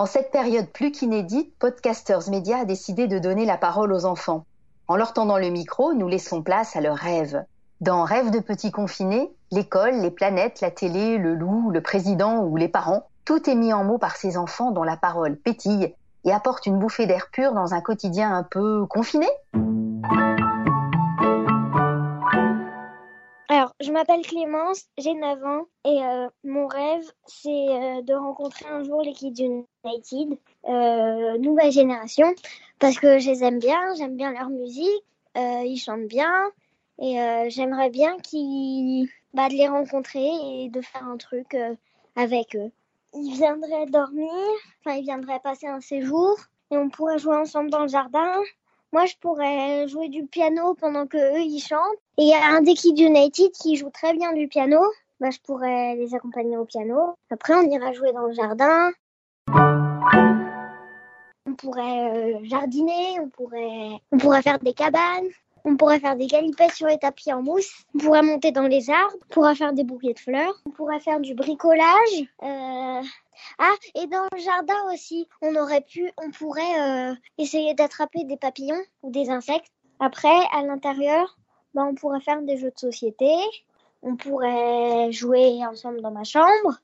En cette période plus qu'inédite, Podcasters Media a décidé de donner la parole aux enfants. En leur tendant le micro, nous laissons place à leurs rêves. Dans Rêves de petits confinés, l'école, les planètes, la télé, le loup, le président ou les parents, tout est mis en mots par ces enfants dont la parole pétille et apporte une bouffée d'air pur dans un quotidien un peu confiné. Je m'appelle Clémence, j'ai 9 ans et euh, mon rêve, c'est euh, de rencontrer un jour l'équipe United, euh, nouvelle génération, parce que je les aime bien, j'aime bien leur musique, ils chantent bien et j'aimerais bien qu'ils, bah, de les rencontrer et de faire un truc avec eux. Ils viendraient dormir, enfin ils viendraient passer un séjour et on pourrait jouer ensemble dans le jardin. Moi, je pourrais jouer du piano pendant que eux ils chantent. Et il y a un des Kids United qui joue très bien du piano. Bah, je pourrais les accompagner au piano. Après, on ira jouer dans le jardin. On pourrait euh, jardiner, on pourrait, on pourrait faire des cabanes. On pourrait faire des galipettes sur les tapis en mousse. On pourrait monter dans les arbres. On pourrait faire des bouquets de fleurs. On pourrait faire du bricolage. Euh, ah, et dans le jardin aussi, on aurait pu, on pourrait euh, essayer d'attraper des papillons ou des insectes. Après, à l'intérieur, bah, on pourrait faire des jeux de société. On pourrait jouer ensemble dans ma chambre.